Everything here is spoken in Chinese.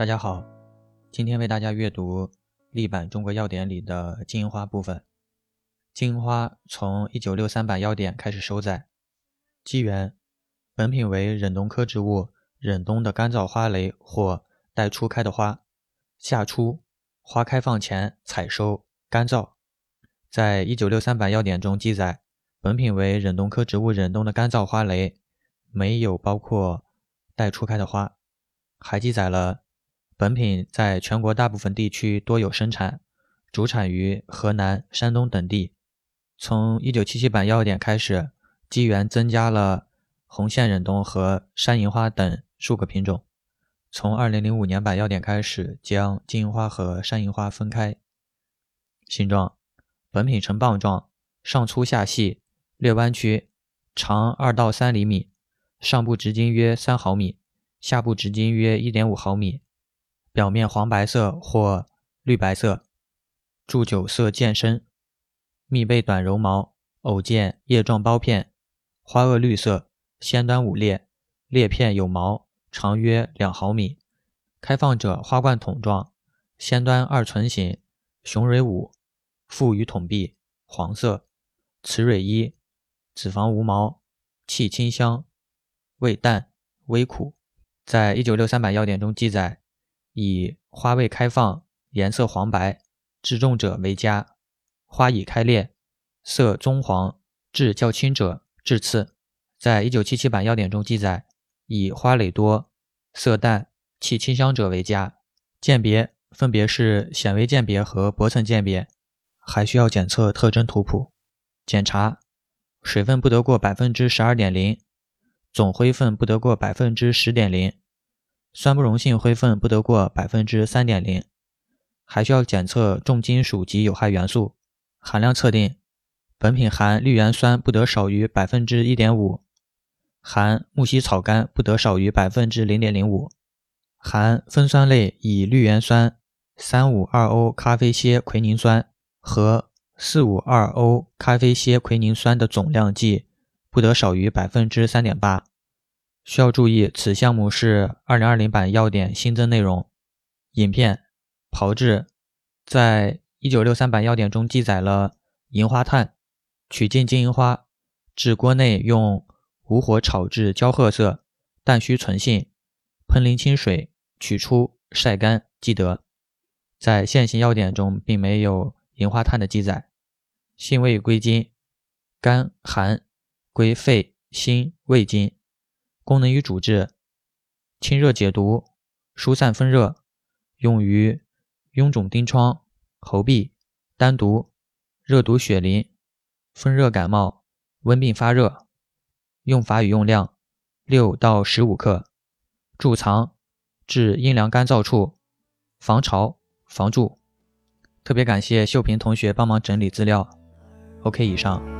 大家好，今天为大家阅读《历版中国药典》里的金银花部分。金银花从一九六三版药典开始收载。机缘：本品为忍冬科植物忍冬的干燥花蕾或待初开的花，夏初花开放前采收，干燥。在一九六三版药典中记载，本品为忍冬科植物忍冬的干燥花蕾，没有包括待初开的花。还记载了。本品在全国大部分地区多有生产，主产于河南、山东等地。从1977版药典开始，机缘增加了红线忍冬和山银花等数个品种。从2005年版药典开始，将金银花和山银花分开。形状：本品呈棒状，上粗下细，略弯曲，长2到3厘米，上部直径约3毫米，下部直径约1.5毫米。表面黄白色或绿白色，柱酒色渐深，密被短柔毛，偶见叶状苞片，花萼绿色，先端五裂，裂片有毛，长约两毫米，开放者花冠筒状，先端二唇形，雄蕊五，附于筒壁，黄色，雌蕊一，子房无毛，气清香，味淡，微苦。在一九六三版药典中记载。以花未开放，颜色黄白，质重者为佳；花已开裂，色棕黄，质较轻者质次。在一九七七版药典中记载，以花蕾多、色淡、气清香者为佳。鉴别分别是显微鉴别和薄层鉴别，还需要检测特征图谱。检查水分不得过百分之十二点零，总灰分不得过百分之十点零。酸不溶性灰分不得过百分之三点零，还需要检测重金属及有害元素含量测定。本品含氯盐酸不得少于百分之一点五，含木犀草苷不得少于百分之零点零五，含酚酸类乙氯盐酸、三五二欧咖啡萜奎宁酸和四五二欧咖啡萜奎宁酸的总量计不得少于百分之三点八。需要注意，此项目是二零二零版要点新增内容。影片炮制，在一九六三版要点中记载了银花炭，取净金银花，至锅内用无火炒至焦褐色，但需存性，喷淋清水，取出晒干即得。在现行要点中并没有银花炭的记载。性味归经：甘寒，归肺、心、胃经。功能与主治：清热解毒、疏散风热，用于臃肿疔疮、喉痹、丹毒、热毒血淋、风热感冒、温病发热。用法与用量：六到十五克，贮藏至阴凉干燥处，防潮防蛀。特别感谢秀萍同学帮忙整理资料。OK，以上。